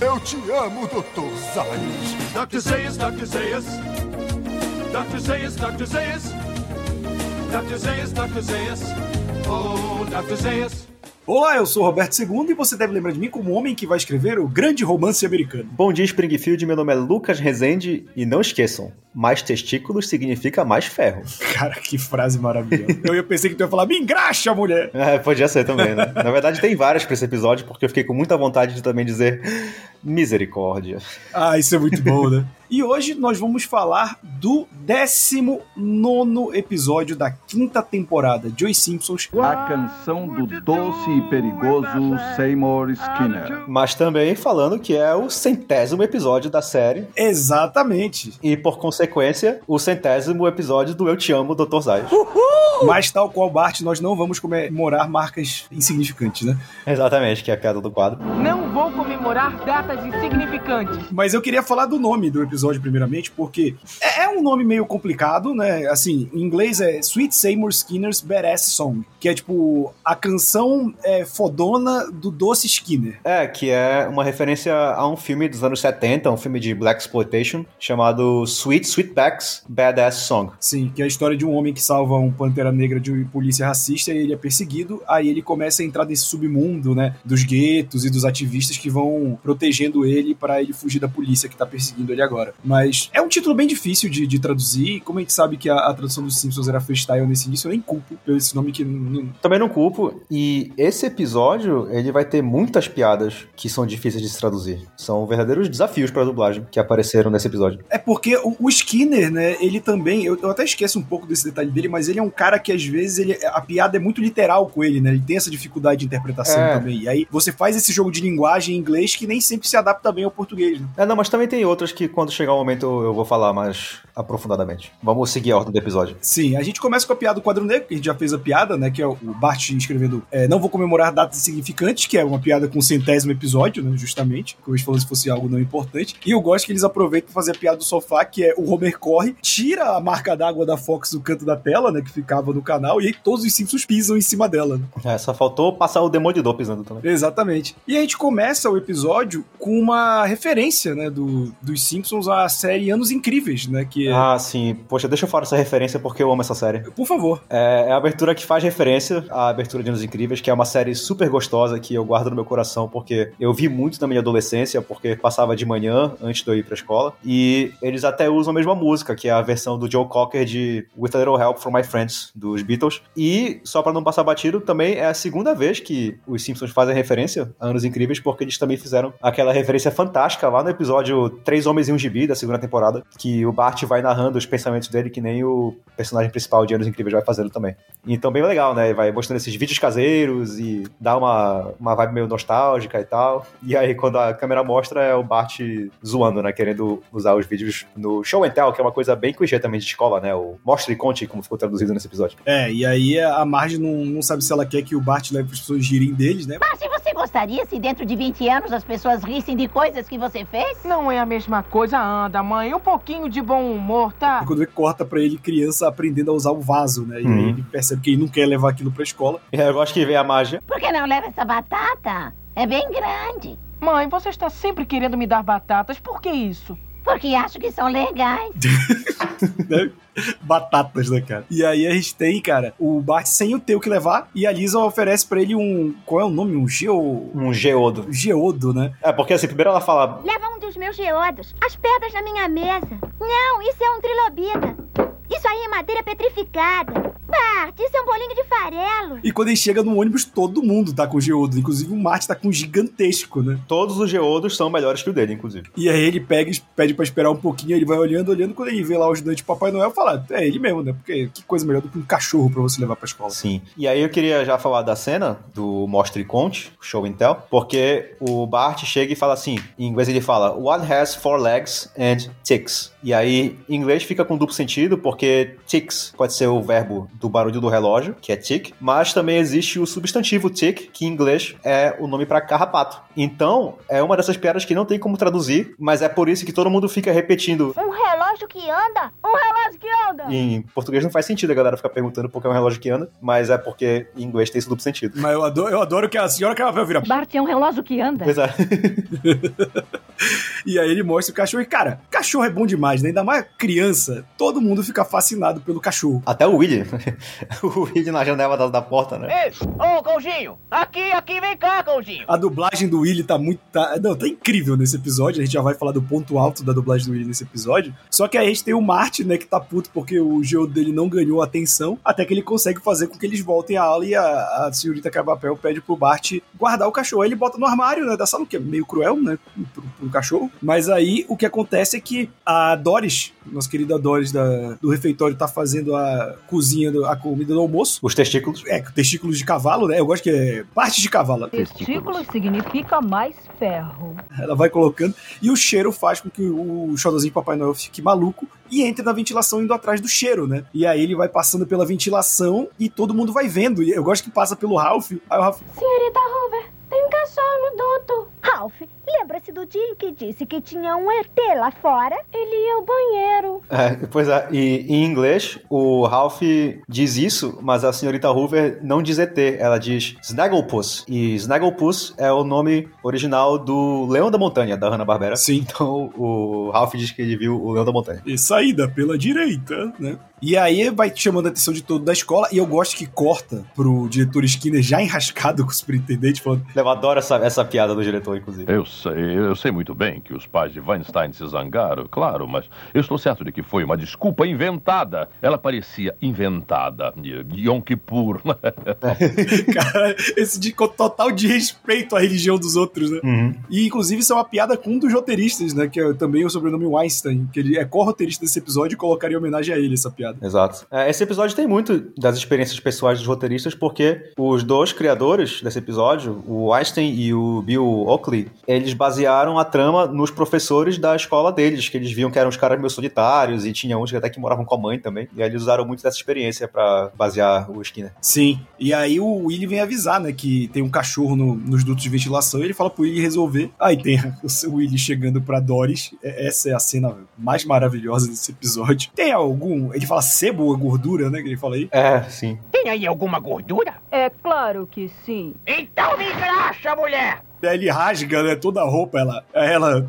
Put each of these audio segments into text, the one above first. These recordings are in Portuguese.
Eu te amo, Dr. Zayas. Dr. Zayas, Dr. Zayas. Dr. Zayas, Dr. Zayas. Dr. Zayas, Dr. Zayas. Oh, Dr. Zayas. Olá, eu sou Roberto II e você deve lembrar de mim como o homem que vai escrever o grande romance americano. Bom dia, Springfield. Meu nome é Lucas Rezende e não esqueçam, mais testículos significa mais ferro. Cara, que frase maravilhosa. eu pensei que tu ia falar, me engraxa, mulher! É, podia ser também, né? Na verdade, tem várias pra esse episódio, porque eu fiquei com muita vontade de também dizer misericórdia. Ah, isso é muito bom, né? E hoje nós vamos falar do 19 episódio da quinta temporada de Os Simpsons. A canção do doce e perigoso Seymour Skinner. Mas também falando que é o centésimo episódio da série. Exatamente. E por consequência, o centésimo episódio do Eu Te Amo, Dr. Zayas. Mas tal qual Bart, nós não vamos comemorar marcas insignificantes, né? Exatamente, que é a piada do quadro. Não vou comemorar datas insignificantes. Mas eu queria falar do nome do episódio primeiramente, porque é, é um nome meio complicado, né? Assim, em inglês é Sweet Seymour Skinner's Badass Song, que é tipo a canção é, fodona do Doce Skinner. É, que é uma referência a um filme dos anos 70, um filme de Black Exploitation, chamado Sweet Sweetback's Badass Song. Sim, que é a história de um homem que salva um pantera negra de uma polícia racista e ele é perseguido, aí ele começa a entrar nesse submundo, né, dos guetos e dos ativistas que vão protegendo ele para ele fugir da polícia que tá perseguindo ele agora. Mas é um título bem difícil de, de traduzir, como a gente sabe que a, a, tradução dos Simpsons era freestyle nesse início, eu nem culpo pelo esse nome que... Não... Também não culpo, e esse episódio, ele vai ter muitas piadas que são difíceis de se traduzir. São verdadeiros desafios para dublagem que apareceram nesse episódio. É porque o, o Skinner, né, ele também, eu, eu até esqueço um pouco desse detalhe dele, mas ele é um cara que às vezes ele, a piada é muito literal com ele, né? Ele tem essa dificuldade de interpretação é. também. E aí você faz esse jogo de linguagem em inglês que nem sempre se adapta bem ao português. Né? É, não, mas também tem outras que quando chegar o momento eu vou falar mais aprofundadamente. Vamos seguir a ordem do episódio. Sim, a gente começa com a piada do quadro negro, que a gente já fez a piada, né? Que é o Bart escrevendo é, Não vou comemorar datas significantes, que é uma piada com o centésimo episódio, né? Justamente. Como gente falou se fosse algo não importante. E eu gosto que eles aproveitam pra fazer a piada do sofá, que é o Homer corre, tira a marca d'água da Fox do canto da tela, né? Que ficava no canal, e aí todos os Simpsons pisam em cima dela. Né? É, só faltou passar o Demolidor pisando também. Exatamente. E a gente começa o episódio com uma referência, né? Do, dos Simpsons à série Anos Incríveis, né? Que é... Ah, sim. Poxa, deixa eu falar essa referência porque eu amo essa série. Por favor. É, é a abertura que faz referência à abertura de Anos Incríveis, que é uma série super gostosa que eu guardo no meu coração porque eu vi muito na minha adolescência, porque passava de manhã antes de eu ir pra escola. E eles até usam a mesma música, que é a versão do Joe Cocker de With a Little Help from My Friends, dos Beatles. E, só para não passar batido, também é a segunda vez que os Simpsons fazem referência a Anos Incríveis, porque eles também fizeram aquela referência fantástica lá no episódio Três Homens e um Gibi, da segunda temporada, que o Bart vai narrando os pensamentos dele, que nem o personagem principal de Anos Incríveis vai fazendo também. Então, bem legal, né? Vai mostrando esses vídeos caseiros e dá uma, uma vibe meio nostálgica e tal. E aí, quando a câmera mostra, é o Bart zoando, né? Querendo usar os vídeos no show and tell, que é uma coisa bem clichê também de escola, né? O mostre e conte, como ficou traduzido nesse episódio. É, e aí a Marge não, não sabe se ela quer que o Bart leve as pessoas girem deles, né? Mas se você gostaria se dentro de 20 anos as pessoas rissem de coisas que você fez? Não é a mesma coisa, anda, mãe. Um pouquinho de bom humor, tá? E quando ele corta pra ele, criança aprendendo a usar o vaso, né? E aí Uhum. ele percebe que ele não quer levar aquilo pra escola. E aí eu gosto que vem a mágia. Por que não leva essa batata? É bem grande. Mãe, você está sempre querendo me dar batatas. Por que isso? Porque acho que são legais. Batatas, né, cara? E aí a gente tem, cara, o Bart sem o ter o que levar e a Lisa oferece pra ele um. Qual é o nome? Um geo. Um geodo. Geodo, né? É, porque assim, primeiro ela fala. Leva um dos meus geodos. As pedras na minha mesa. Não, isso é um trilobita. Isso aí é madeira petrificada. Bart, isso é um bolinho de farelo. E quando ele chega no ônibus, todo mundo tá com geodo. Inclusive o Marte tá com um gigantesco, né? Todos os geodos são melhores que o dele, inclusive. E aí ele pega e pede pra esperar um pouquinho, ele vai olhando, olhando, quando ele vê lá o ajudante de Papai Noel, fala, é ele mesmo, né? Porque que coisa melhor do que um cachorro pra você levar pra escola. Sim. E aí eu queria já falar da cena do Mostre e Conte, Show and Tell, porque o Bart chega e fala assim, em inglês ele fala, One has four legs and ticks. E aí, em inglês fica com duplo sentido, porque ticks pode ser o verbo do barulho do relógio, que é tick, mas também existe o substantivo tick, que em inglês é o nome pra carrapato. Então, é uma dessas piadas que não tem como traduzir, mas é por isso que todo mundo fica repetindo. Um relógio que anda? Um relógio que anda. Em português não faz sentido a galera ficar perguntando por que é um relógio que anda, mas é porque em inglês tem esse duplo sentido. Mas eu adoro, eu adoro que a senhora Caravel vira. Bart é um relógio que anda. Pois é. E aí ele mostra o cachorro. E, cara, cachorro é bom demais, né? Ainda mais criança. Todo mundo fica fascinado pelo cachorro. Até o Willy. o Willy na janela da, da porta, né? Ei, ô, Coutinho! Aqui, aqui, vem cá, Coutinho! A dublagem do Willy tá muito. Tá, não, tá incrível nesse episódio. A gente já vai falar do ponto alto da dublagem do Willy nesse episódio. Só que aí a gente tem o Martin, né, que tá puto porque o geo dele não ganhou atenção. Até que ele consegue fazer com que eles voltem à aula e a, a senhorita Cavapel pede pro Bart guardar o cachorro. Aí ele bota no armário, né, da sala, que é meio cruel, né, pro, pro cachorro. Mas aí o que acontece é que a Doris, nossa querida Doris da, do refeitório, tá fazendo a cozinha, do- a comida do almoço. Os testículos. É, testículos de cavalo, né? Eu gosto que é parte de cavalo. Testículos significa mais ferro. Ela vai colocando. E o cheiro faz com que o xodozinho Papai Noel fique maluco e entre na ventilação indo atrás do cheiro, né? E aí ele vai passando pela ventilação e todo mundo vai vendo. E eu gosto que passa pelo Ralph. Aí o Ralph, Senhorita Hoover, tem um cachorro no duto. Ralph, lembra-se do dia em que disse que tinha um ET lá fora? Ele ia ao banheiro. É, pois é, e em inglês o Ralph diz isso, mas a senhorita Hoover não diz ET, ela diz Snagglepuss. E Snagglepuss é o nome original do Leão da Montanha, da Hanna-Barbera. Sim. Então o Ralph diz que ele viu o Leão da Montanha. e saída pela direita, né? E aí vai chamando a atenção de todo da escola. E eu gosto que corta pro diretor Skinner já enrascado com o superintendente, falando: Eu adoro essa, essa piada do diretor, inclusive. Eu sei, eu sei muito bem que os pais de Weinstein se zangaram, claro, mas eu estou certo de que foi uma desculpa inventada. Ela parecia inventada. Yom Kippur. Cara, esse de total de respeito à religião dos outros, né? Uhum. E inclusive isso é uma piada com um dos roteiristas, né? Que é também o sobrenome Weinstein, que ele é co-roteirista desse episódio e colocaria em homenagem a ele essa piada. Exato. É, esse episódio tem muito das experiências pessoais dos roteiristas, porque os dois criadores desse episódio, o Einstein e o Bill Oakley, eles basearam a trama nos professores da escola deles, que eles viam que eram os caras meio solitários e tinha uns que até que moravam com a mãe também. E aí eles usaram muito dessa experiência pra basear o Skinner. Sim. E aí o Willy vem avisar, né? Que tem um cachorro no- nos dutos de ventilação e ele fala pro Willy resolver. Aí tem o Willy chegando pra Doris. É- Essa é a cena mais maravilhosa desse episódio. Tem algum. Ele fala sebo ou gordura, né? Que ele fala aí. É, sim. Tem aí alguma gordura? É claro que sim. Então me engraxa, mulher! Ele rasga, né? Toda a roupa, ela. Ela.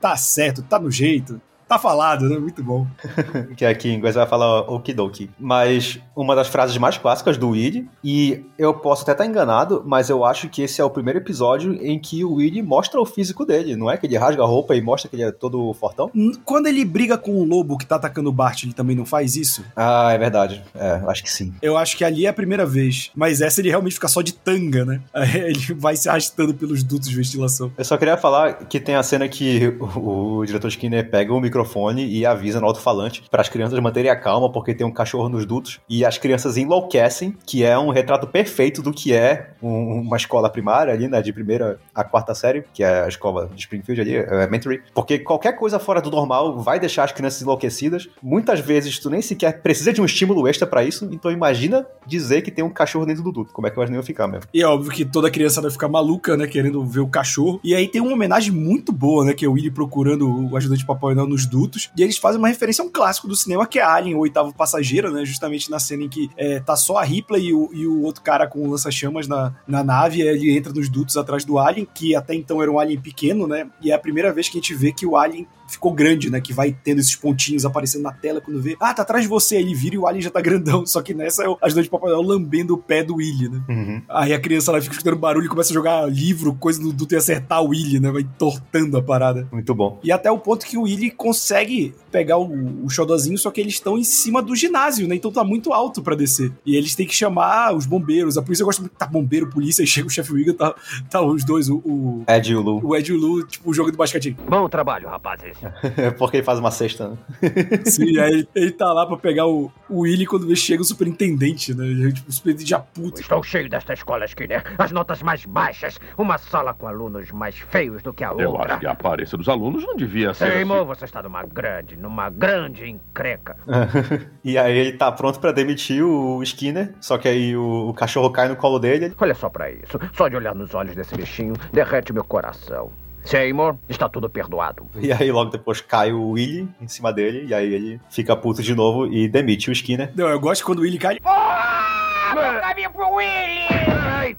Tá certo, tá no jeito. Tá falado, né? Muito bom. que aqui em inglês vai falar okidoki. Mas uma das frases mais clássicas do Willy, e eu posso até estar enganado, mas eu acho que esse é o primeiro episódio em que o Willy mostra o físico dele, não é? Que ele rasga a roupa e mostra que ele é todo fortão? Quando ele briga com o lobo que tá atacando o Bart, ele também não faz isso? Ah, é verdade. É, acho que sim. Eu acho que ali é a primeira vez. Mas essa ele realmente fica só de tanga, né? Ele vai se arrastando pelos dutos de ventilação. Eu só queria falar que tem a cena que o, o diretor Skinner pega o microfone e avisa no alto-falante para as crianças manterem a calma porque tem um cachorro nos dutos e as crianças enlouquecem, que é um retrato perfeito do que é um- uma escola primária ali, né, de primeira a quarta série, que é a escola de Springfield ali, elementary, porque qualquer coisa fora do normal vai deixar as crianças enlouquecidas. Muitas vezes tu nem sequer precisa de um estímulo extra para isso, então imagina dizer que tem um cachorro dentro do duto, como é que elas nem iam ficar mesmo. E é óbvio que toda criança vai ficar maluca, né? Querendo ver o cachorro. E aí tem uma homenagem muito boa, né? Que é o Willy procurando o ajudante Papai Noel nos dutos. E eles fazem uma referência a um clássico do cinema, que é Alien, o oitavo passageiro, né? Justamente na cena em que é, tá só a Ripley e o, e o outro cara com lança-chamas na, na nave. Ele entra nos dutos atrás do Alien, que até então era um Alien pequeno, né? E é a primeira vez que a gente vê que o Alien ficou grande, né? Que vai tendo esses pontinhos aparecendo na tela quando vê. Ah, tá atrás de você. Aí ele vira e o Alien já tá grandão. Só que nessa é o ajudante Papai Noel lambendo o pé do Willy, né? Uhum. Aí a criança ela fica escutando barulho e começa a jogar livro, coisa do duto e acertar o Willy, né? Vai entortando a parada. Muito bom. E até o ponto que o Willy consegue pegar o, o xodozinho, só que eles estão em cima do ginásio, né? Então tá muito alto pra descer. E eles têm que chamar os bombeiros. A polícia gosta muito. Tá bombeiro, polícia, aí chega o chefe Wiggum, tá, tá os dois, o, o, Ed e o Lu. o Ed e o Lu, tipo, o jogo do basquete. Bom trabalho, rapazes. porque ele faz uma cesta, né? Sim, aí ele, tá lá pra pegar o, o Willy quando chega o superintendente, né? Ele, Tipo, o superintendente já puto. Estou cheio desta escola, Skinner. As notas mais baixas, uma sala com alunos mais feios do que a Eu outra. acho que a aparência dos alunos não devia ser. Seymour, assim. você está numa grande, numa grande encrenca. e aí ele tá pronto pra demitir o Skinner, só que aí o, o cachorro cai no colo dele. Olha só pra isso. Só de olhar nos olhos desse bichinho, derrete meu coração. Seymour, está tudo perdoado. E aí logo depois cai o Willy em cima dele, e aí ele fica puto de novo e demite o Skinner. Não, eu gosto quando o Willy cai. O caminho pro Willy!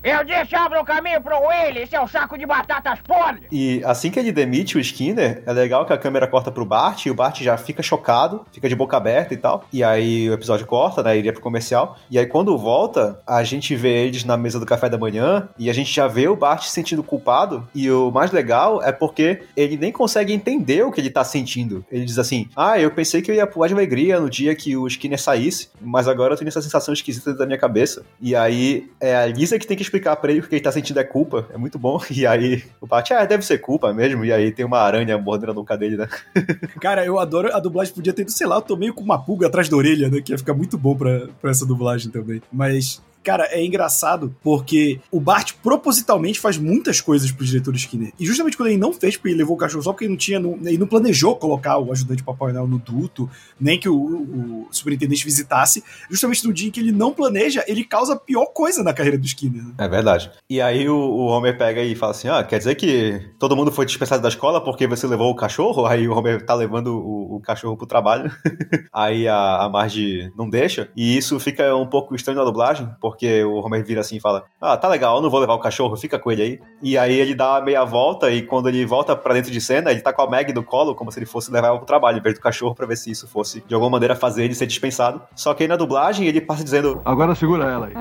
Eu disse abra o caminho pro Willy, seu saco de batatas podres! E assim que ele demite o Skinner, é legal que a câmera corta pro Bart e o Bart já fica chocado, fica de boca aberta e tal. E aí o episódio corta, né? Iria pro comercial. E aí quando volta, a gente vê eles na mesa do café da manhã e a gente já vê o Bart se sentindo culpado. E o mais legal é porque ele nem consegue entender o que ele tá sentindo. Ele diz assim: Ah, eu pensei que eu ia pular de alegria no dia que o Skinner saísse, mas agora eu tenho essa sensação esquisita da minha cabeça. E aí é a Lisa que tem que explicar pra ele o que ele tá sentindo é culpa. É muito bom. E aí o Bart, ah, deve ser culpa mesmo. E aí tem uma aranha mordendo a nuca dele, né? Cara, eu adoro a dublagem. Podia ter, sei lá, eu tô meio com uma pulga atrás da orelha, né? Que ia ficar muito bom pra, pra essa dublagem também. Mas Cara, é engraçado porque o Bart propositalmente faz muitas coisas pro diretor Skinner. E justamente quando ele não fez, porque ele levou o cachorro só porque ele não tinha. Ele não planejou colocar o ajudante Papai Noel no duto, nem que o, o, superintendente visitasse. Justamente no dia em que ele não planeja, ele causa a pior coisa na carreira do Skinner. Né? É verdade. E aí o, o Homer pega e fala assim: ah, quer dizer que todo mundo foi dispensado da escola porque você levou o cachorro? Aí o Homer tá levando o, o cachorro pro trabalho. aí a, a Marge não deixa. E isso fica um pouco estranho na dublagem, porque o Homer vira assim e fala: Ah, tá legal, eu não vou levar o cachorro, fica com ele aí. E aí ele dá a meia volta e quando ele volta pra dentro de cena, ele tá com a Meg no colo, como se ele fosse levar ela pro trabalho, em vez do cachorro, pra ver se isso fosse de alguma maneira fazer ele ser dispensado. Só que aí na dublagem ele passa dizendo: Agora segura ela aí.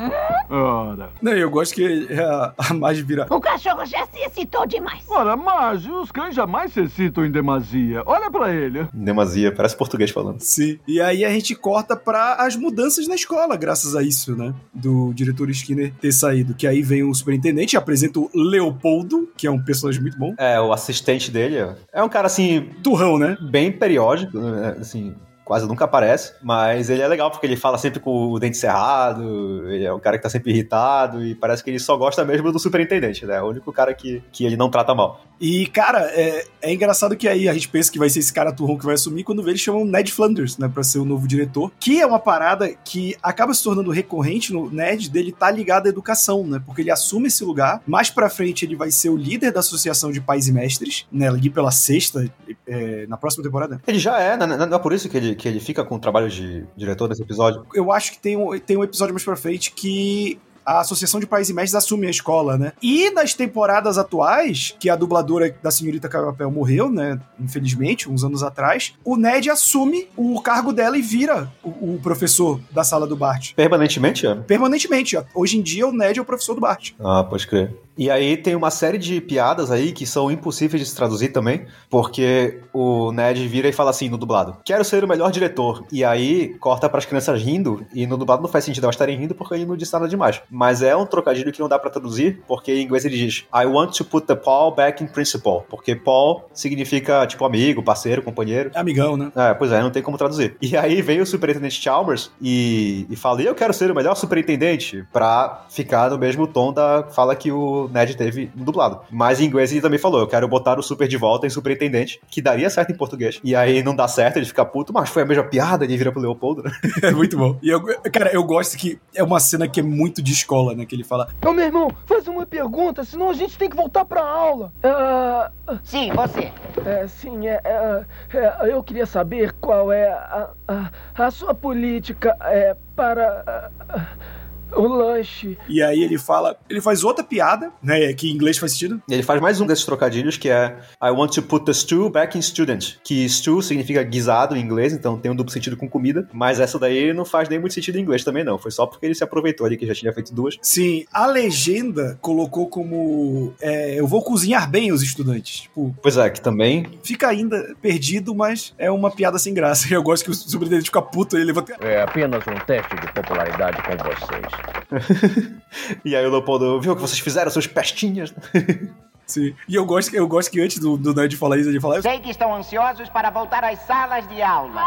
Ora. Não, eu gosto que a, a Marge vira. O cachorro já se excitou demais. Ora, Marge, os cães jamais se excitam em demasia. Olha pra ele. Demasia, parece português falando. Sim. E aí a gente corta pra as mudanças na escola, graças a isso, né? Do diretor Skinner ter saído. Que aí vem o superintendente, apresenta o Leopoldo, que é um personagem muito bom. É, o assistente dele é um cara assim. Turrão, né? Bem periódico, né? assim quase nunca aparece, mas ele é legal porque ele fala sempre com o dente cerrado, ele é um cara que tá sempre irritado e parece que ele só gosta mesmo do superintendente, né? É o único cara que, que ele não trata mal. E, cara, é, é engraçado que aí a gente pensa que vai ser esse cara turrão que vai assumir quando vê eles chamam Ned Flanders, né, pra ser o novo diretor, que é uma parada que acaba se tornando recorrente no Ned dele tá ligado à educação, né, porque ele assume esse lugar, mais pra frente ele vai ser o líder da Associação de Pais e Mestres, né, ali pela sexta, é, na próxima temporada. Ele já é, né? não é por isso que ele, que ele fica com o trabalho de diretor nesse episódio? Eu acho que tem um, tem um episódio mais pra frente que a Associação de Pais e Mestres assume a escola, né? E nas temporadas atuais, que a dubladora da senhorita Carapel morreu, né? Infelizmente, uns anos atrás, o Ned assume o cargo dela e vira o, o professor da sala do Bart. Permanentemente, é? Permanentemente. Hoje em dia, o Ned é o professor do Bart. Ah, pode crer. E aí tem uma série de piadas aí que são impossíveis de se traduzir também, porque o Ned vira e fala assim no dublado: Quero ser o melhor diretor. E aí corta para as crianças rindo, e no dublado não faz sentido elas estarem rindo porque ele não disse nada demais. Mas é um trocadilho que não dá para traduzir, porque em inglês ele diz: I want to put the Paul back in principal. Porque Paul significa tipo amigo, parceiro, companheiro. Amigão, né? É, pois é, não tem como traduzir. E aí vem o superintendente Chalmers e, e fala: Eu quero ser o melhor superintendente, pra ficar no mesmo tom da fala que o Ned teve no dublado. Mas em inglês ele também falou: eu quero botar o super de volta em superintendente, que daria certo em português. E aí não dá certo, ele fica puto, mas foi a mesma piada, ele vira pro Leopoldo, né? É muito bom. E eu, cara, eu gosto que é uma cena que é muito de escola, né? Que ele fala: Ô meu irmão, faz uma pergunta, senão a gente tem que voltar pra aula. Uh, sim, você. É, sim, é, é, é, eu queria saber qual é a, a, a sua política é, para. Uh, o lanche. E aí ele fala, ele faz outra piada, né, que em inglês faz sentido. Ele faz mais um desses trocadilhos que é I want to put the stew back in student, que stew significa guisado em inglês, então tem um duplo sentido com comida, mas essa daí não faz nem muito sentido em inglês também não, foi só porque ele se aproveitou ali que já tinha feito duas. Sim, a legenda colocou como é, eu vou cozinhar bem os estudantes, tipo... Pois é, que também... Fica ainda perdido, mas é uma piada sem graça. Eu gosto que o superintendente fica puto, ele levanta... É apenas um teste de popularidade com vocês. e aí o Leopoldo viu o que vocês fizeram, seus pestinhas. Sim. E eu gosto, eu gosto que antes do, do Ned falar isso, ele fala. Sei que estão ansiosos para voltar às salas de aula.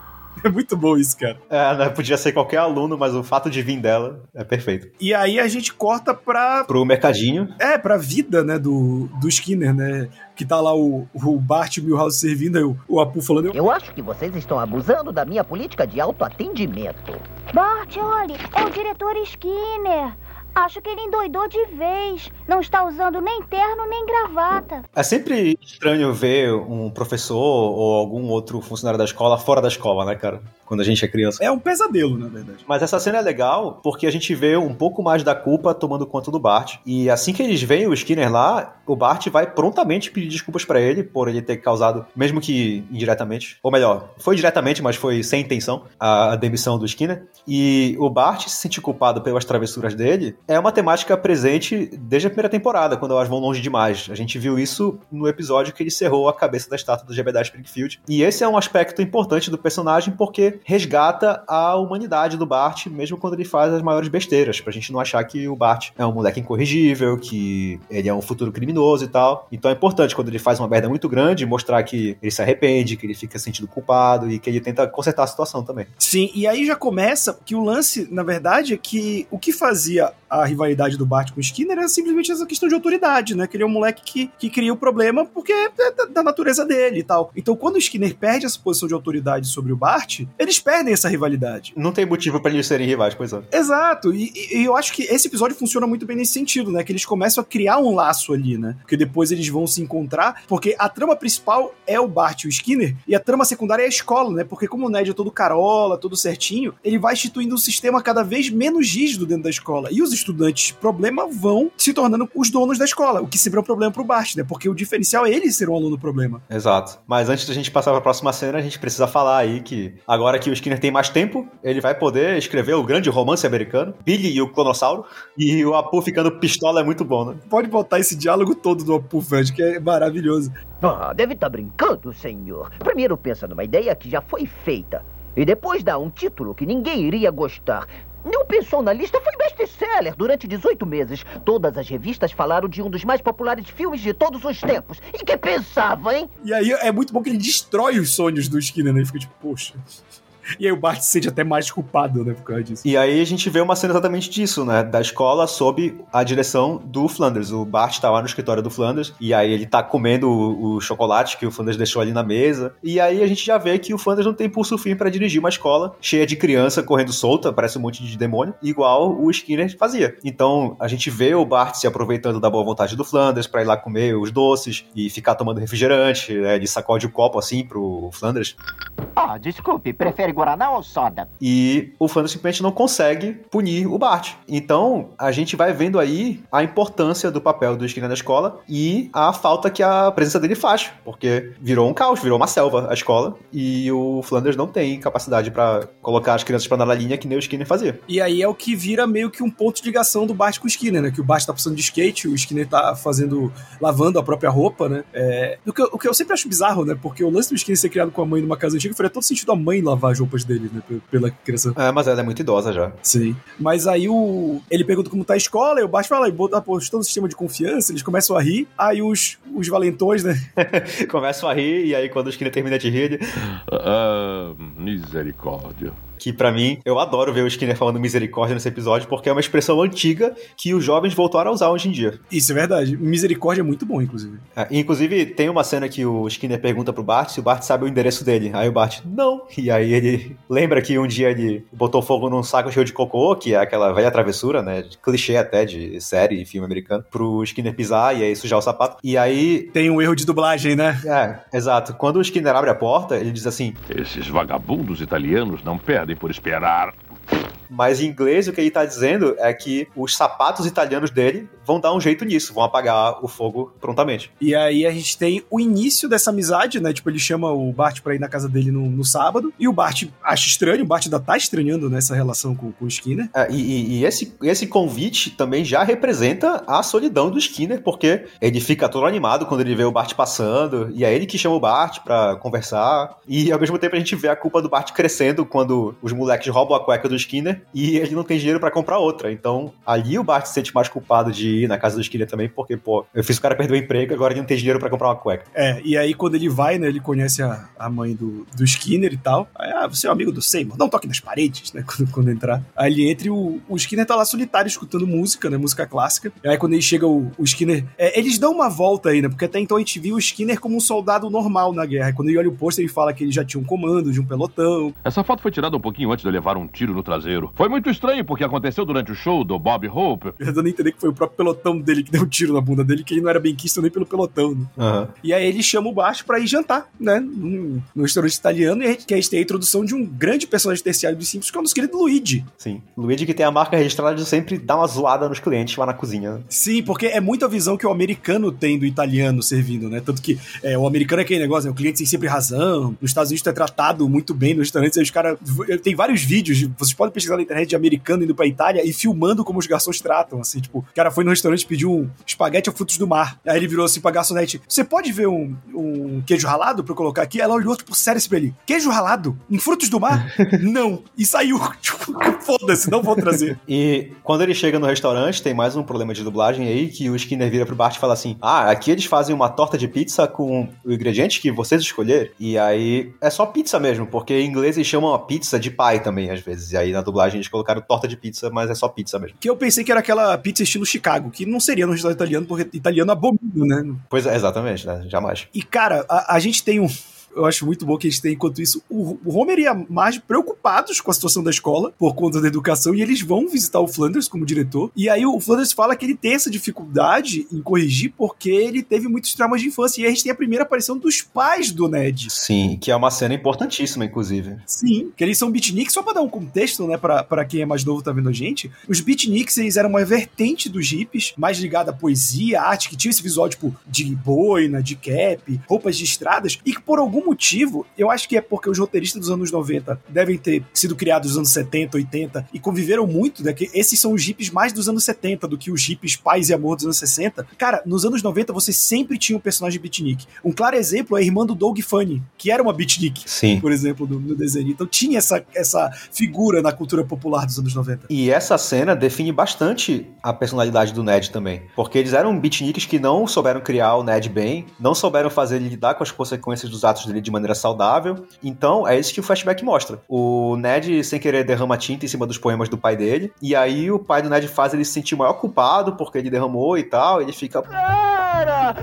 É muito bom isso, cara. É, né? Podia ser qualquer aluno, mas o fato de vir dela é perfeito. E aí a gente corta pra. Pro mercadinho. É, pra vida, né, do, do Skinner, né? Que tá lá o, o Bart Milhouse servindo, aí o, o Apu falando. Eu acho que vocês estão abusando da minha política de autoatendimento. Bart, olhe, é o diretor Skinner. Acho que ele endoidou de vez. Não está usando nem terno nem gravata. É sempre estranho ver um professor ou algum outro funcionário da escola fora da escola, né, cara? Quando a gente é criança. É um pesadelo, na verdade. Mas essa cena é legal porque a gente vê um pouco mais da culpa tomando conta do Bart. E assim que eles veem o Skinner lá, o Bart vai prontamente pedir desculpas para ele por ele ter causado, mesmo que indiretamente, ou melhor, foi diretamente, mas foi sem intenção, a, demissão do Skinner. E o Bart se sentir culpado pelas travessuras dele é uma temática presente desde a primeira temporada, quando elas vão longe demais. A gente viu isso no episódio que ele cerrou a cabeça da estátua do Jebediah Springfield. E esse é um aspecto importante do personagem porque resgata a humanidade do Bart, mesmo quando ele faz as maiores besteiras, pra gente não achar que o Bart é um moleque incorrigível, que ele é um futuro criminoso e tal. Então é importante quando ele faz uma merda muito grande mostrar que ele se arrepende, que ele fica sentindo culpado e que ele tenta consertar a situação também. Sim, e aí já começa que o lance, na verdade, é que o que fazia a rivalidade do Bart com o Skinner era simplesmente essa questão de autoridade, né? Que ele é um moleque que, que cria o problema porque é da, da natureza dele e tal. Então, quando o Skinner perde essa posição de autoridade sobre o Bart, eles perdem essa rivalidade. Não tem motivo para eles serem rivais, pois é. Exato, e, e, eu acho que esse episódio funciona muito bem nesse sentido, né? Que eles começam a criar um laço ali, né? Porque depois eles vão se encontrar, porque a trama principal é o Bart e o Skinner, e a trama secundária é a escola, né? Porque como o Ned é todo carola, todo certinho, ele vai instituindo um sistema cada vez menos rígido dentro da escola. E os estudantes problema vão se tornando os donos da escola, o que sempre é um problema pro Bart, né? Porque o diferencial é ele ser um aluno problema. Exato. Mas antes da gente passar pra próxima cena, a gente precisa falar aí que agora que o Skinner tem mais tempo, ele vai poder escrever o grande romance americano, Billy e o Clonossauro, e o Apu ficando pistola é muito bom, né? Pode botar esse diálogo todo do Apu, Fred, que é maravilhoso. Ah, deve estar tá brincando, senhor. Primeiro pensa numa ideia que já foi feita. E depois dá um título que ninguém iria gostar. Não pensou na lista, foi best-seller durante 18 meses. Todas as revistas falaram de um dos mais populares filmes de todos os tempos. E que pensava, hein? E aí é muito bom que ele destrói os sonhos do Skinner, né? Ele fica tipo, poxa. E aí o Bart se sente até mais culpado, né, por causa disso. E aí a gente vê uma cena exatamente disso, né, da escola sob a direção do Flanders. O Bart tá lá no escritório do Flanders, e aí ele tá comendo o, o chocolate que o Flanders deixou ali na mesa, e aí a gente já vê que o Flanders não tem pulso firme para dirigir uma escola cheia de criança correndo solta, parece um monte de demônio, igual o Skinner fazia. Então a gente vê o Bart se aproveitando da boa vontade do Flanders para ir lá comer os doces e ficar tomando refrigerante, né, ele sacode o copo assim pro Flanders. Ah, desculpe, prefere Guaraná ou soda? E o Flanders simplesmente não consegue punir o Bart. Então, a gente vai vendo aí a importância do papel do Skinner na escola e a falta que a presença dele faz, porque virou um caos, virou uma selva a escola e o Flanders não tem capacidade para colocar as crianças para andar na linha que nem o Skinner fazia. E aí é o que vira meio que um ponto de ligação do Bart com o Skinner, né? Que o Bart tá precisando de skate, o Skinner tá fazendo, lavando a própria roupa, né? É, o, que eu, o que eu sempre acho bizarro, né? Porque o lance do Skinner ser criado com a mãe numa casa antiga faria todo sentido a mãe lavar roupas dele, né? Pela criança. É, mas ela é muito idosa já. Sim. Mas aí o. Ele pergunta como tá a escola, e o Bart fala, e estou no sistema de confiança, eles começam a rir. Aí os, os valentões, né? começam a rir, e aí quando o Skinner termina de rir, ele... Ah, misericórdia que para mim, eu adoro ver o Skinner falando misericórdia nesse episódio, porque é uma expressão antiga que os jovens voltaram a usar hoje em dia. Isso é verdade. Misericórdia é muito bom, inclusive. É, inclusive, tem uma cena que o Skinner pergunta pro Bart se o Bart sabe o endereço dele. Aí o Bart, não. E aí ele lembra que um dia ele botou fogo num saco cheio de cocô, que é aquela velha travessura, né? Clichê até de série e filme americano, pro Skinner pisar e aí sujar o sapato. E aí. Tem um erro de dublagem, né? É, exato. Quando o Skinner abre a porta, ele diz assim: Esses vagabundos italianos não perdem por esperar. Mas em inglês o que ele tá dizendo é que os sapatos italianos dele vão dar um jeito nisso, vão apagar o fogo prontamente. E aí a gente tem o início dessa amizade, né? Tipo, ele chama o Bart pra ir na casa dele no, no sábado, e o Bart acha estranho, o Bart ainda tá estranhando nessa relação com, com o Skinner. É, e, e esse, esse convite também já representa a solidão do Skinner, porque ele fica todo animado quando ele vê o Bart passando, e é ele que chama o Bart pra conversar, e ao mesmo tempo a gente vê a culpa do Bart crescendo quando os moleques roubam a cueca do Skinner e ele não tem dinheiro para comprar outra. Então, ali o Bart se sente mais culpado de ir na casa do Skinner também, porque, pô, eu fiz o cara perder o emprego, agora ele não tem dinheiro para comprar uma cueca. É, e aí quando ele vai, né, ele conhece a, a mãe do, do Skinner e tal. Aí, ah, você é um amigo do Seymour, não toque nas paredes, né, quando, quando entrar. Aí ele entra e o, o Skinner tá lá solitário escutando música, né, música clássica. E aí quando ele chega, o, o Skinner... É, eles dão uma volta aí, né, porque até então a gente viu o Skinner como um soldado normal na guerra. Quando ele olha o pôster, ele fala que ele já tinha um comando de um pelotão. Essa foto foi tirada um pouquinho antes de eu levar um tiro no traseiro. Tiro. Foi muito estranho porque aconteceu durante o show do Bob Hope. Eu dando a entender que foi o próprio pelotão dele que deu um tiro na bunda dele, que ele não era bem quisto nem pelo pelotão, né? Aham. E aí ele chama o Bart pra ir jantar, né? Num, num restaurante italiano, e a gente, que a gente tem a introdução de um grande personagem terciário dos Simpsons, que é o nosso querido Luigi. Sim. Luigi que tem a marca registrada de sempre dar uma zoada nos clientes lá na cozinha. Sim, porque é muito a visão que o americano tem do italiano servindo, né? Tanto que é, o americano é aquele negócio, né? o cliente tem sempre razão. Nos Estados Unidos tu é tratado muito bem nos restaurantes. Aí os caras. Tem vários vídeos, vocês podem pesquisar na internet de americano indo pra Itália e filmando como os garçons tratam. Assim, tipo, o cara foi no restaurante e pediu um espaguete a frutos do mar. Aí ele virou assim pra garçonete: Você pode ver um, um queijo ralado pra eu colocar aqui? Ela olhou, tipo, sério assim pra ele: Queijo ralado? Em frutos do mar? não. E saiu. Tipo, foda-se, não vou trazer. E quando ele chega no restaurante, tem mais um problema de dublagem aí, que o Skinner vira pro Bart e fala assim: Ah, aqui eles fazem uma torta de pizza com o ingrediente que vocês escolheram. E aí é só pizza mesmo, porque em inglês eles chamam a pizza de pie também, às vezes. E aí na dublagem eles colocaram torta de pizza, mas é só pizza mesmo. Que eu pensei que era aquela pizza estilo Chicago, que não seria no restaurante italiano, porque italiano abomina, né? Pois é, exatamente, né? Jamais. E, cara, a, a gente tem um. Eu acho muito bom que a gente tem, enquanto isso, o, Homer e a Marge preocupados com a situação da escola, por conta da educação, e eles vão visitar o Flanders como diretor. E aí o Flanders fala que ele tem essa dificuldade em corrigir porque ele teve muitos traumas de infância. E aí a gente tem a primeira aparição dos pais do Ned. Sim, que é uma cena importantíssima, inclusive. Sim, que eles são beatniks, só pra dar um contexto, né, pra, pra quem é mais novo tá vendo a gente. Os beatniks, eles eram uma vertente dos hippies, mais ligada à poesia, à arte, que tinha esse visual, tipo, de boina, de cap, roupas de estradas, e que por algum motivo, eu acho que é porque os roteiristas dos anos 90 devem ter sido criados nos anos 70, 80, e conviveram muito, né, que esses são os hippies mais dos anos 70 do que os hippies paz e amor dos anos 60. Cara, nos anos 90 você sempre tinha um personagem beatnik. Um claro exemplo é a irmã do Doug Funny, que era uma beatnik Sim. por exemplo, no, no desenho. Então tinha essa, essa figura na cultura popular dos anos 90. E essa cena define bastante a personalidade do Ned também. Porque eles eram beatniks que não souberam criar o Ned bem, não souberam fazer ele lidar com as consequências dos atos dele de maneira saudável. Então é isso que o flashback mostra. O Ned, sem querer, derrama tinta em cima dos poemas do pai dele. E aí o pai do Ned faz ele se sentir o maior culpado porque ele derramou e tal. Ele fica. Cara,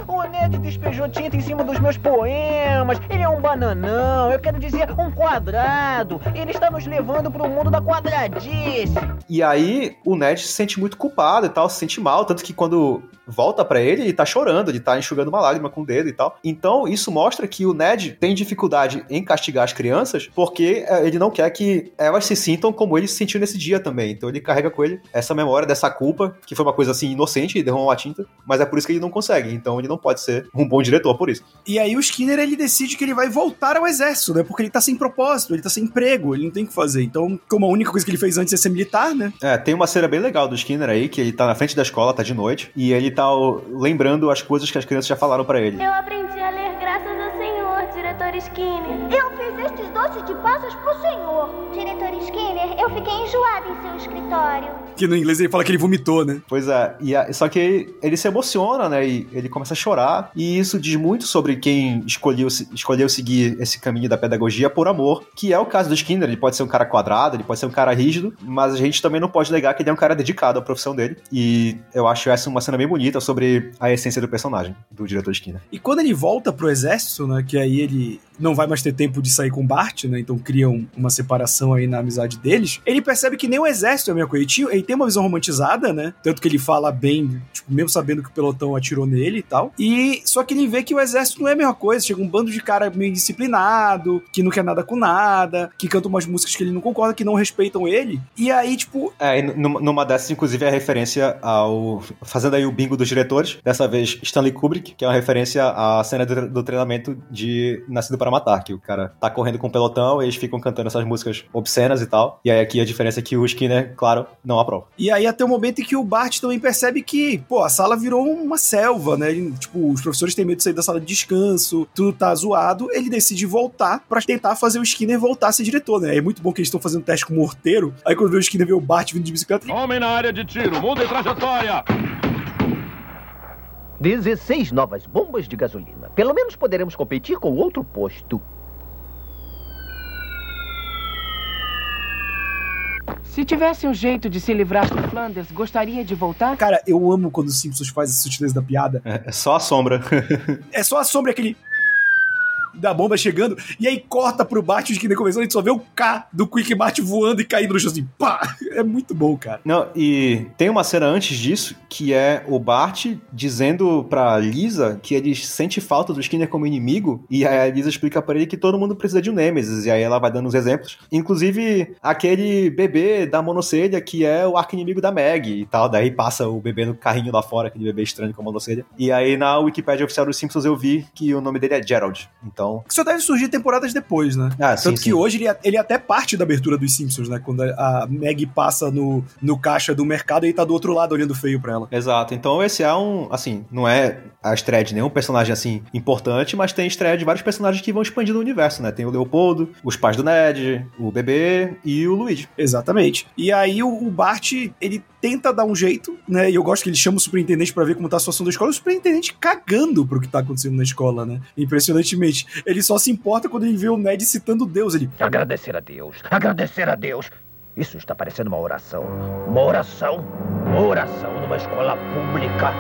o Ned despejou tinta em cima dos meus poemas. Ele é um bananão, eu quero dizer, um quadrado. Ele está nos levando pro mundo da quadradice. E aí o Ned se sente muito culpado e tal, se sente mal, tanto que quando volta pra ele, ele tá chorando, ele tá enxugando uma lágrima com o dedo e tal. Então isso mostra que o Ned tem dificuldade em castigar as crianças porque eh, ele não quer que elas se sintam como ele se sentiu nesse dia também. Então ele carrega com ele essa memória dessa culpa, que foi uma coisa assim inocente, derramou uma tinta, mas é por isso que ele não consegue. Então ele não pode ser um bom diretor por isso. E aí o Skinner ele decide que ele vai voltar ao exército, né? Porque ele tá sem propósito, ele tá sem emprego, ele não tem o que fazer. Então, como a única coisa que ele fez antes é ser militar, né? É, tem uma cena bem legal do Skinner aí, que ele tá na frente da escola, tá de noite, e ele tá ó, lembrando as coisas que as crianças já falaram pra ele. Eu aprendi a ler graças ao Senhor, diretor Skinner. Eu fiz estes doces de passas pro Senhor. Diretor Skinner, eu fiquei enjoada em seu escritório. Que no inglês ele fala que ele vomitou, né? Pois é, e a- só que ele se emociona, né? E ele começa a chorar. E isso diz muito sobre quem escolheu, escolheu seguir esse caminho da pedagogia por amor. Que é o caso do Skinner. Ele pode ser um cara quadrado, ele pode ser um cara rígido, mas a gente também não pode negar que ele é um cara dedicado à profissão dele. E eu acho essa uma cena bem bonita sobre a essência do personagem, do diretor Skinner. E quando ele volta pro exército, né? Que aí ele não vai mais ter tempo de sair com o Bart, né? Então criam uma separação aí na amizade deles. Ele percebe que nem o exército é a mesma coisa. Ele, tem uma visão romantizada, né? Tanto que ele fala bem, tipo, mesmo sabendo que o pelotão atirou nele e tal. E só que ele vê que o exército não é a mesma coisa. Chega um bando de cara meio disciplinado, que não quer nada com nada, que canta umas músicas que ele não concorda, que não respeitam ele. E aí, tipo, É, numa dessas, inclusive, é referência ao. Fazendo aí o bingo dos diretores, dessa vez Stanley Kubrick, que é uma referência à cena do treinamento de Nascido para Matar, que o cara tá correndo com o pelotão e eles ficam cantando essas músicas obscenas e tal. E aí aqui a diferença é que o Skinner, claro, não aprova. E aí até o momento em que o Bart também percebe que, pô, a sala virou uma selva, né? Tipo, os professores têm medo de sair da sala de descanso, tudo tá zoado. Ele decide voltar pra tentar fazer o Skinner voltar a ser diretor, né? É muito bom que eles estão fazendo teste com o morteiro. Aí quando vê o Skinner vê o Bart vindo de bicicleta. Homem na área de tiro, muda em trajetória. 16 novas bombas de gasolina. Pelo menos poderemos competir com outro posto. Se tivesse um jeito de se livrar do Flanders, gostaria de voltar? Cara, eu amo quando os Simpsons faz a sutileza da piada. É, é só a sombra. É só a sombra aquele. Da bomba chegando, e aí corta pro Bart e o Skinner começando, a gente só vê o K do Quick Mart voando e caindo no chão assim, pá! É muito bom, cara. Não, e tem uma cena antes disso, que é o Bart dizendo pra Lisa que ele sente falta do Skinner como inimigo, e aí a Lisa explica pra ele que todo mundo precisa de um Nemesis, e aí ela vai dando os exemplos. Inclusive, aquele bebê da monocelha que é o arco-inimigo da Meg e tal, daí passa o bebê no carrinho lá fora, aquele bebê estranho com a monocelha. E aí na Wikipédia oficial dos Simpsons eu vi que o nome dele é Gerald, então... Que só deve surgir temporadas depois, né? Ah, sim, Tanto que sim. hoje ele, é- ele é até parte da abertura dos Simpsons, né? Quando a Meg passa no, no caixa do mercado e tá do outro lado olhando feio pra ela. Exato, então esse é um, assim, não é a estreia de nenhum personagem, assim, importante, mas tem estreia de vários personagens que vão expandindo o universo, né? Tem o Leopoldo, os pais do Ned, o bebê e o Luigi. Exatamente. E aí o, o Bart, ele tenta dar um jeito, né? E eu gosto que ele chama o superintendente pra ver como tá a situação da escola. E o superintendente cagando pro que tá acontecendo na escola, né? Impressionantemente. Ele só se importa quando ele vê o Ned citando Deus. Ele, Agradecer a Deus, agradecer a Deus. Isso está parecendo uma oração. Uma oração. Uma oração numa escola pública.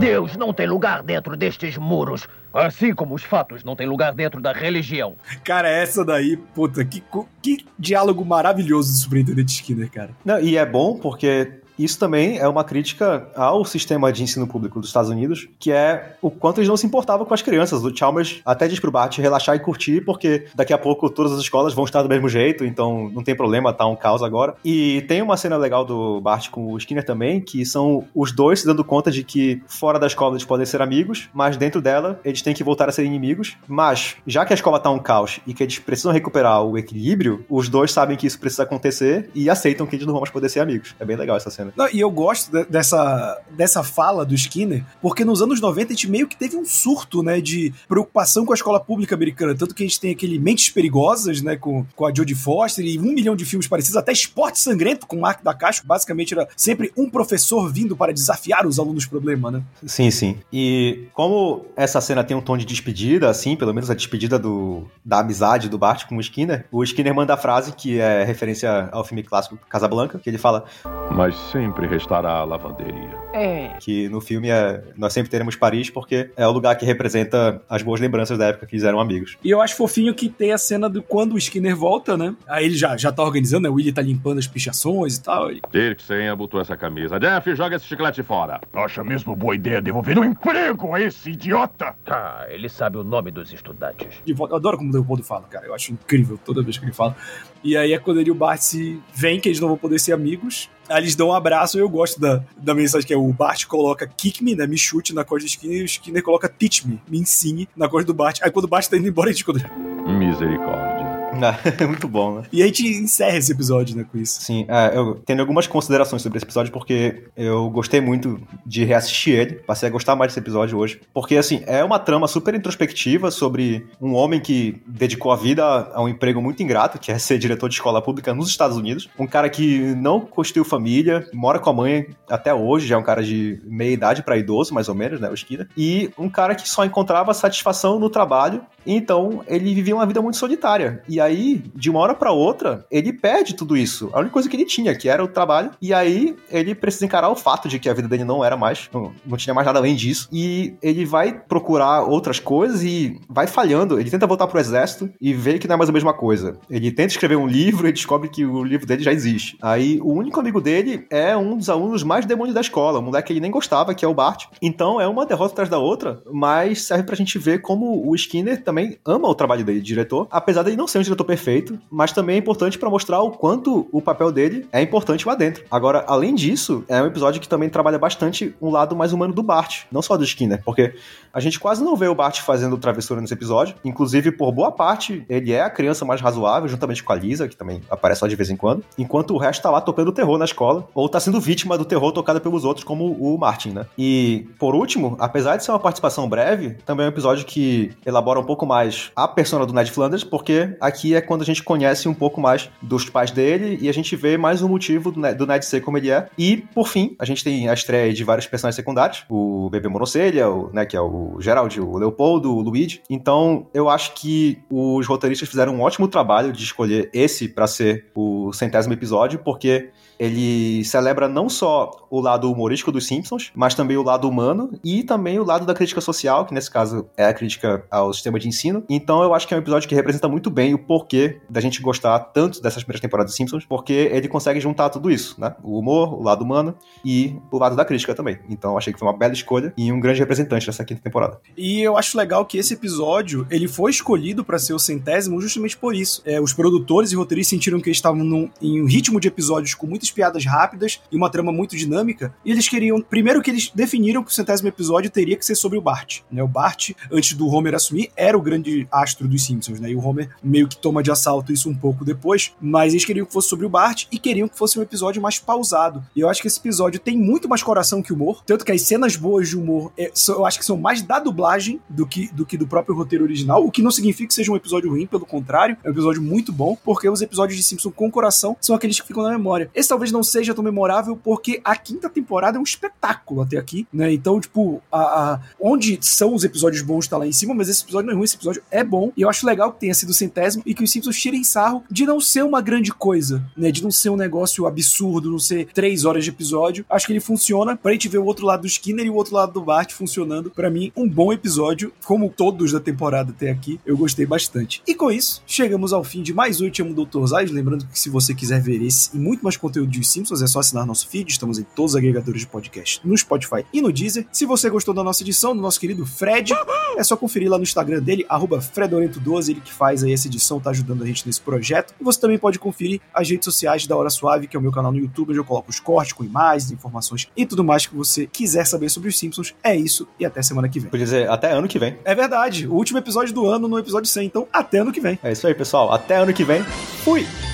Deus não tem lugar dentro destes muros. Assim como os fatos não têm lugar dentro da religião. cara, essa daí, puta, que, que diálogo maravilhoso do superintendente Skinner, cara. Não, e é bom porque isso também é uma crítica ao sistema de ensino público dos Estados Unidos, que é o quanto eles não se importavam com as crianças. O Chalmers até diz pro Bart relaxar e curtir, porque daqui a pouco todas as escolas vão estar do mesmo jeito, então não tem problema, tá um caos agora. E tem uma cena legal do Bart com o Skinner também, que são os dois se dando conta de que fora da escola eles podem ser amigos, mas dentro dela eles têm que voltar a ser inimigos. Mas, já que a escola tá um caos e que eles precisam recuperar o equilíbrio, os dois sabem que isso precisa acontecer e aceitam que eles não vão mais poder ser amigos. É bem legal essa cena. Não, e eu gosto de- dessa, dessa fala do Skinner, porque nos anos 90 a gente meio que teve um surto, né, de preocupação com a escola pública americana. Tanto que a gente tem aquele Mentes Perigosas, né, com, com a Jodie Foster e um milhão de filmes parecidos, até Esporte Sangrento com Mark da Castro. Basicamente era sempre um professor vindo para desafiar os alunos problema, né? Sim, sim. E como essa cena tem um tom de despedida, assim, pelo menos a despedida do, da amizade do Bart com o Skinner, o Skinner manda a frase que é referência ao filme clássico Casablanca, que ele fala Mas sempre restará a lavanderia. É. que no filme é nós sempre teremos Paris porque é o lugar que representa as boas lembranças da época que eles eram amigos. E eu acho fofinho que tem a cena do quando o Skinner volta, né? Aí ele já, já tá organizando, né? O Willie tá limpando as pichações e tal. Ele, Dirksen abotou essa camisa. Jeff, joga esse chiclete fora. Acha mesmo boa ideia devolver um emprego a esse idiota? Ah, ele sabe o nome dos estudantes. de volta. Eu adoro como o Leopoldo fala, cara. Eu acho incrível toda vez que ele fala. E aí é quando ele e o Bart se veem que eles não vão poder ser amigos. Aí eles dão um abraço e eu gosto da, da mensagem que é o Bart coloca kick me, né? Me chute na costa do Skinner e o Skinner coloca teach me, me ensine na costa do Bart. Aí quando o Bart tá indo embora, a gente escuta. Misericórdia. É muito bom, né? E a gente encerra esse episódio, né, com isso. Sim, é, eu tenho algumas considerações sobre esse episódio porque eu gostei muito de reassistir ele, passei a gostar mais desse episódio hoje, porque assim, é uma trama super introspectiva sobre um homem que dedicou a vida a um emprego muito ingrato, que é ser diretor de escola pública nos Estados Unidos, um cara que não construiu família, mora com a mãe até hoje, já é um cara de meia idade para idoso, mais ou menos, né, o Skinner, e um cara que só encontrava satisfação no trabalho, então ele vivia uma vida muito solitária. E aí, de uma hora para outra, ele perde tudo isso. A única coisa que ele tinha, que era o trabalho, e aí ele precisa encarar o fato de que a vida dele não era mais, não, tinha mais nada além disso, e ele vai procurar outras coisas e vai falhando. Ele tenta voltar pro exército e vê que não é mais a mesma coisa. Ele tenta escrever um livro e descobre que o livro dele já existe. Aí o único amigo dele é um dos alunos mais demônios da escola, um moleque que ele nem gostava, que é o Bart. Então é uma derrota atrás da outra, mas serve pra gente ver como o Skinner também ama o trabalho dele de diretor, apesar dele não ser um diretor perfeito, mas também é importante pra mostrar o quanto o papel dele é importante lá dentro. Agora, além disso, é um episódio que também trabalha bastante um lado mais humano do Bart, não só do Skinner, porque a gente quase não vê o Bart fazendo travessura nesse episódio, inclusive por boa parte ele é a criança mais razoável, juntamente com a Lisa, que também aparece lá de vez em quando, enquanto o resto tá lá tocando terror na escola, ou tá sendo vítima do terror tocado pelos outros, como o Martin, né? E, por último, apesar de ser uma participação breve, também é um episódio que elabora um pouco mais a persona do Ned Flanders, porque aqui é quando a gente conhece um pouco mais dos pais dele e a gente vê mais um motivo do Ned, do Ned ser como ele é. E, por fim, a gente tem a estreia de vários personagens secundários, o bebê monocelha, o, né, que é o Gerald, o Leopoldo, o Luigi. Então, eu acho que os roteiristas fizeram um ótimo trabalho de escolher esse pra ser o centésimo episódio, porque ele celebra não só o lado humorístico dos Simpsons, mas também o lado humano e também o lado da crítica social, que nesse caso é a crítica ao sistema de ensino. Então eu acho que é um episódio que representa muito bem o porquê da gente gostar tanto dessas primeiras temporadas dos Simpsons, porque ele consegue juntar tudo isso, né? O humor, o lado humano e o lado da crítica também. Então eu achei que foi uma bela escolha e um grande representante dessa quinta temporada. E eu acho legal que esse episódio ele foi escolhido para ser o centésimo justamente por isso. É, os produtores e roteiristas sentiram que eles estavam num, em um ritmo de episódios com muitas piadas rápidas e uma trama muito dinâmica. E eles queriam, primeiro que eles definiram que o centésimo episódio teria que ser sobre o Bart. Né? O Bart, antes do Homer assumir, era o grande astro dos Simpsons, né? E o Homer meio que toma de assalto isso um pouco depois, mas eles queriam que fosse sobre o Bart e queriam que fosse um episódio mais pausado. E eu acho que esse episódio tem muito mais coração que humor, tanto que as cenas boas de humor é, eu acho que são mais da dublagem do que, do que do próprio roteiro original, o que não significa que seja um episódio ruim, pelo contrário, é um episódio muito bom, porque os episódios de Simpson com coração são aqueles que ficam na memória. Esse talvez não seja tão memorável porque a quinta temporada é um espetáculo até aqui, né? Então, tipo, a, a onde são os episódios bons tá lá em cima, mas esse episódio não é ruim, esse episódio é bom. E eu acho legal que tenha sido centésimo e que os Simpsons tirem sarro de não ser uma grande coisa, né? De não ser um negócio absurdo, não ser três horas de episódio. Acho que ele funciona pra gente ver o outro lado do Skinner e o outro lado do Bart funcionando. Para mim, um bom episódio, como todos da temporada até aqui. Eu gostei bastante. E com isso, chegamos ao fim de mais um Amo Dr. Zais. Lembrando que se você quiser ver esse e muito mais conteúdo de Os Simpsons, é só assinar nosso feed. Estamos em todos os agregadores de podcast, no Spotify e no Deezer. Se você gostou da nossa edição, do nosso querido Fred, é só conferir lá no Instagram dele, fredorento12, ele que faz aí essa edição, tá ajudando a gente nesse projeto. E você também pode conferir as redes sociais da Hora Suave, que é o meu canal no YouTube, onde eu coloco os cortes com imagens, informações e tudo mais que você quiser saber sobre os Simpsons. É isso e até semana que vem. Podia dizer, até ano que vem. É verdade, o último episódio do ano no episódio 100, então até ano que vem. É isso aí, pessoal. Até ano que vem. Fui!